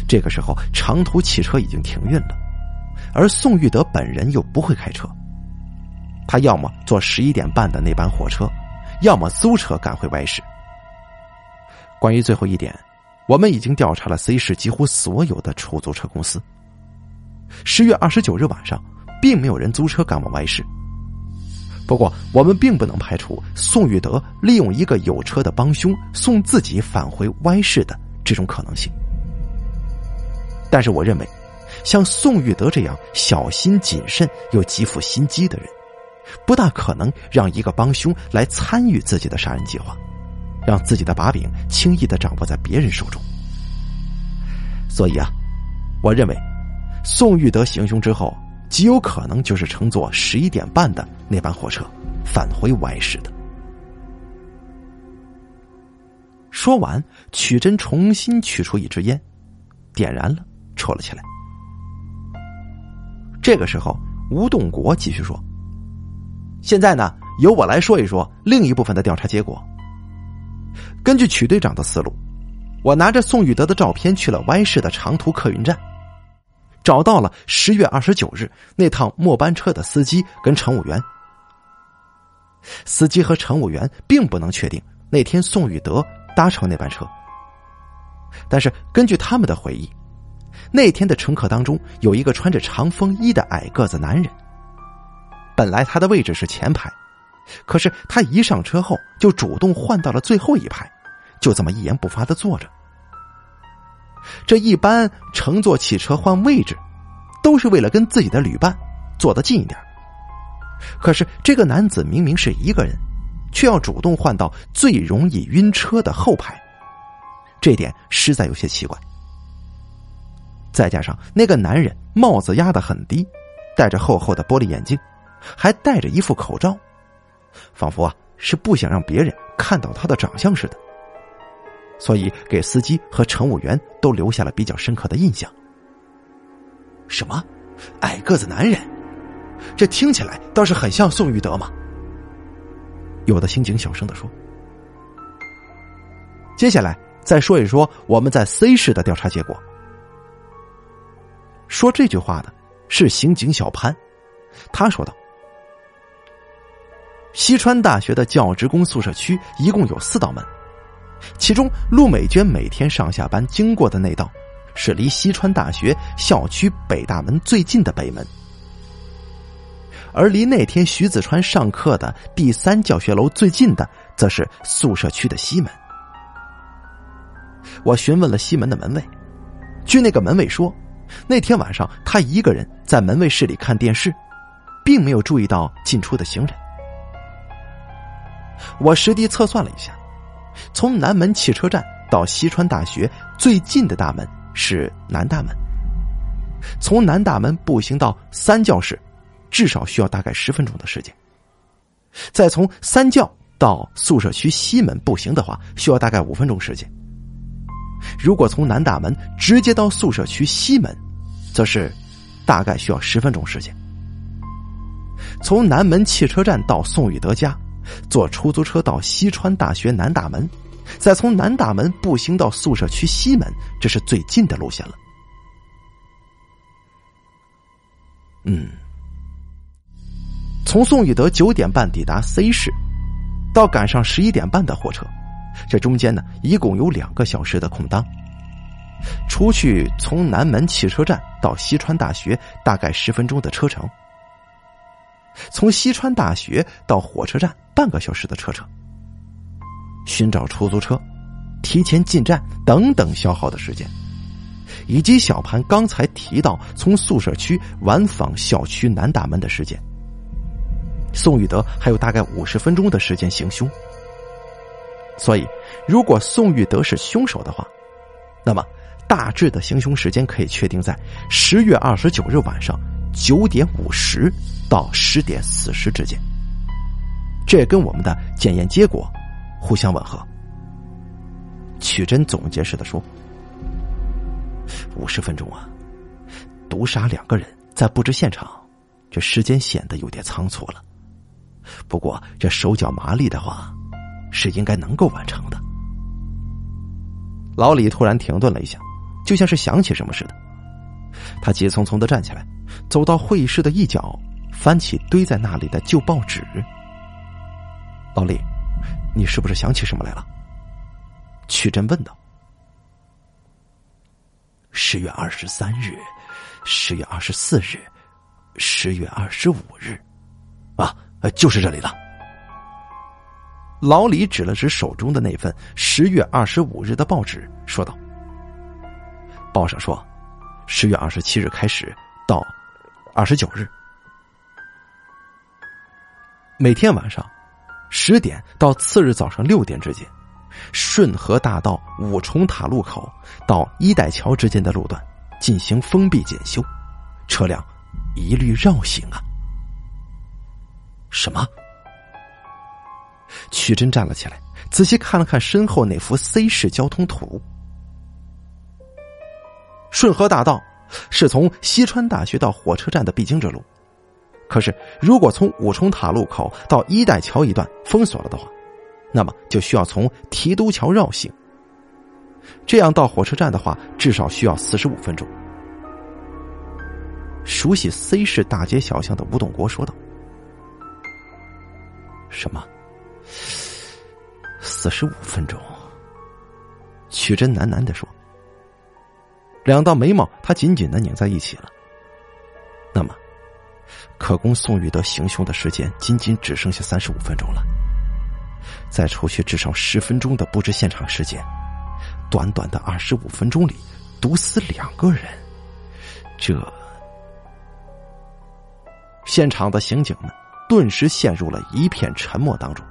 S1: 这个时候，长途汽车已经停运了。而宋玉德本人又不会开车，他要么坐十一点半的那班火车，要么租车赶回 Y 市。关于最后一点，我们已经调查了 C 市几乎所有的出租车公司。十月二十九日晚上，并没有人租车赶往 Y 市。不过，我们并不能排除宋玉德利用一个有车的帮凶送自己返回 Y 市的这种可能性。但是，我认为。像宋玉德这样小心谨慎又极富心机的人，不大可能让一个帮凶来参与自己的杀人计划，让自己的把柄轻易的掌握在别人手中。所以啊，我认为，宋玉德行凶之后，极有可能就是乘坐十一点半的那班火车返回 Y 市的。说完，曲珍重新取出一支烟，点燃了，抽了起来。这个时候，吴栋国继续说：“现在呢，由我来说一说另一部分的调查结果。根据曲队长的思路，我拿着宋玉德的照片去了 Y 市的长途客运站，找到了十月二十九日那趟末班车的司机跟乘务员。司机和乘务员并不能确定那天宋玉德。”搭乘那班车，但是根据他们的回忆，那天的乘客当中有一个穿着长风衣的矮个子男人。本来他的位置是前排，可是他一上车后就主动换到了最后一排，就这么一言不发的坐着。这一般乘坐汽车换位置，都是为了跟自己的旅伴坐得近一点。可是这个男子明明是一个人。却要主动换到最容易晕车的后排，这点实在有些奇怪。再加上那个男人帽子压得很低，戴着厚厚的玻璃眼镜，还戴着一副口罩，仿佛啊是不想让别人看到他的长相似的，所以给司机和乘务员都留下了比较深刻的印象。什么，矮个子男人？这听起来倒是很像宋玉德嘛。有的刑警小声的说：“接下来再说一说我们在 C 市的调查结果。”说这句话的是刑警小潘，他说道：“西川大学的教职工宿舍区一共有四道门，其中陆美娟每天上下班经过的那道，是离西川大学校区北大门最近的北门。”而离那天徐子川上课的第三教学楼最近的，则是宿舍区的西门。我询问了西门的门卫，据那个门卫说，那天晚上他一个人在门卫室里看电视，并没有注意到进出的行人。我实地测算了一下，从南门汽车站到西川大学最近的大门是南大门，从南大门步行到三教室。至少需要大概十分钟的时间。再从三教到宿舍区西门步行的话，需要大概五分钟时间。如果从南大门直接到宿舍区西门，则是大概需要十分钟时间。从南门汽车站到宋玉德家，坐出租车到西川大学南大门，再从南大门步行到宿舍区西门，这是最近的路线了。嗯。从宋玉德九点半抵达 C 市，到赶上十一点半的火车，这中间呢一共有两个小时的空档。除去从南门汽车站到西川大学大概十分钟的车程，从西川大学到火车站半个小时的车程，寻找出租车、提前进站等等消耗的时间，以及小潘刚才提到从宿舍区晚访校区南大门的时间。宋玉德还有大概五十分钟的时间行凶，所以如果宋玉德是凶手的话，那么大致的行凶时间可以确定在十月二十九日晚上九点五十到十点四十之间。这跟我们的检验结果互相吻合。曲真总结似的说：“五十分钟啊，毒杀两个人在布置现场，这时间显得有点仓促了。”不过，这手脚麻利的话，是应该能够完成的。老李突然停顿了一下，就像是想起什么似的，他急匆匆的站起来，走到会议室的一角，翻起堆在那里的旧报纸。老李，你是不是想起什么来了？曲珍问道。十月二十三日，十月二十四日，十月二十五日，啊。就是这里了。老李指了指手中的那份十月二十五日的报纸，说道：“报上说，十月二十七日开始到二十九日，每天晚上十点到次日早上六点之间，顺河大道五重塔路口到一代桥之间的路段进行封闭检修，车辆一律绕行啊。”什么？曲珍站了起来，仔细看了看身后那幅 C 市交通图。顺河大道是从西川大学到火车站的必经之路，可是如果从五重塔路口到一代桥一段封锁了的话，那么就需要从提督桥绕行。这样到火车站的话，至少需要四十五分钟。熟悉 C 市大街小巷的吴董国说道：“什么？四十五分钟？”曲真喃喃的说。两道眉毛他紧紧的拧在一起了。那么，可供宋玉德行凶的时间仅仅只剩下三十五分钟了。再除去至少十分钟的布置现场时间，短短的二十五分钟里毒死两个人，这……现场的刑警们顿时陷入了一片沉默当中。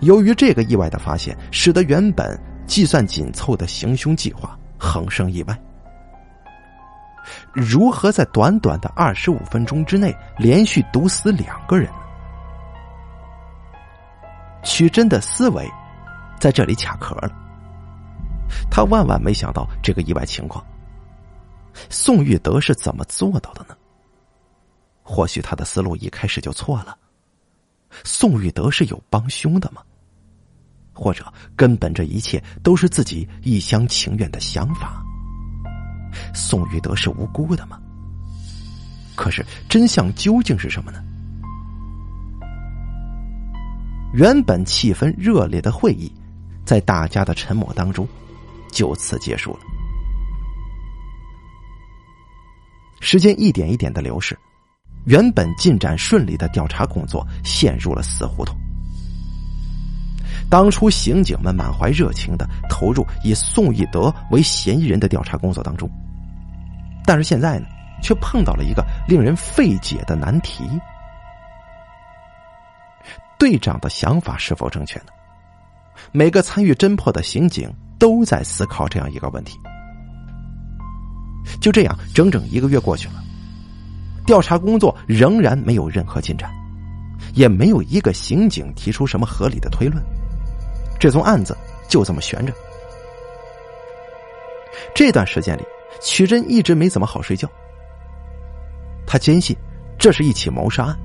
S1: 由于这个意外的发现，使得原本计算紧凑的行凶计划横生意外。如何在短短的二十五分钟之内连续毒死两个人呢？曲真的思维在这里卡壳了。他万万没想到这个意外情况。宋玉德是怎么做到的呢？或许他的思路一开始就错了。宋玉德是有帮凶的吗？或者根本这一切都是自己一厢情愿的想法？宋玉德是无辜的吗？可是真相究竟是什么呢？原本气氛热烈的会议，在大家的沉默当中，就此结束了。时间一点一点的流逝，原本进展顺利的调查工作陷入了死胡同。当初刑警们满怀热情的投入以宋义德为嫌疑人的调查工作当中，但是现在呢，却碰到了一个令人费解的难题。队长的想法是否正确呢？每个参与侦破的刑警都在思考这样一个问题。就这样，整整一个月过去了，调查工作仍然没有任何进展，也没有一个刑警提出什么合理的推论。这宗案子就这么悬着。这段时间里，曲真一直没怎么好睡觉。他坚信这是一起谋杀案，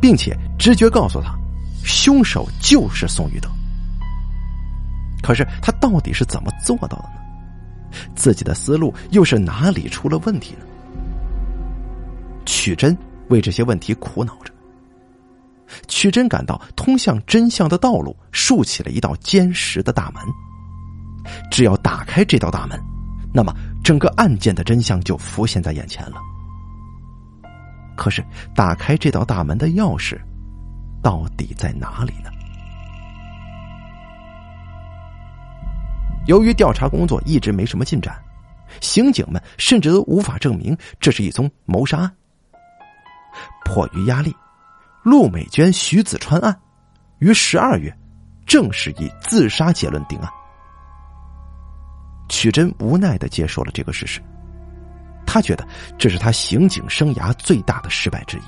S1: 并且直觉告诉他。凶手就是宋玉德，可是他到底是怎么做到的呢？自己的思路又是哪里出了问题呢？曲真为这些问题苦恼着。曲真感到通向真相的道路竖起了一道坚实的大门，只要打开这道大门，那么整个案件的真相就浮现在眼前了。可是，打开这道大门的钥匙。到底在哪里呢？由于调查工作一直没什么进展，刑警们甚至都无法证明这是一宗谋杀案。迫于压力，陆美娟、徐子川案于十二月正式以自杀结论定案。曲真无奈的接受了这个事实，他觉得这是他刑警生涯最大的失败之一。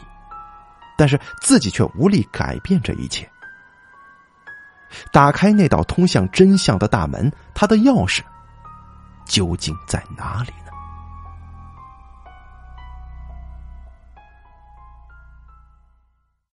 S1: 但是自己却无力改变这一切。打开那道通向真相的大门，他的钥匙究竟在哪里？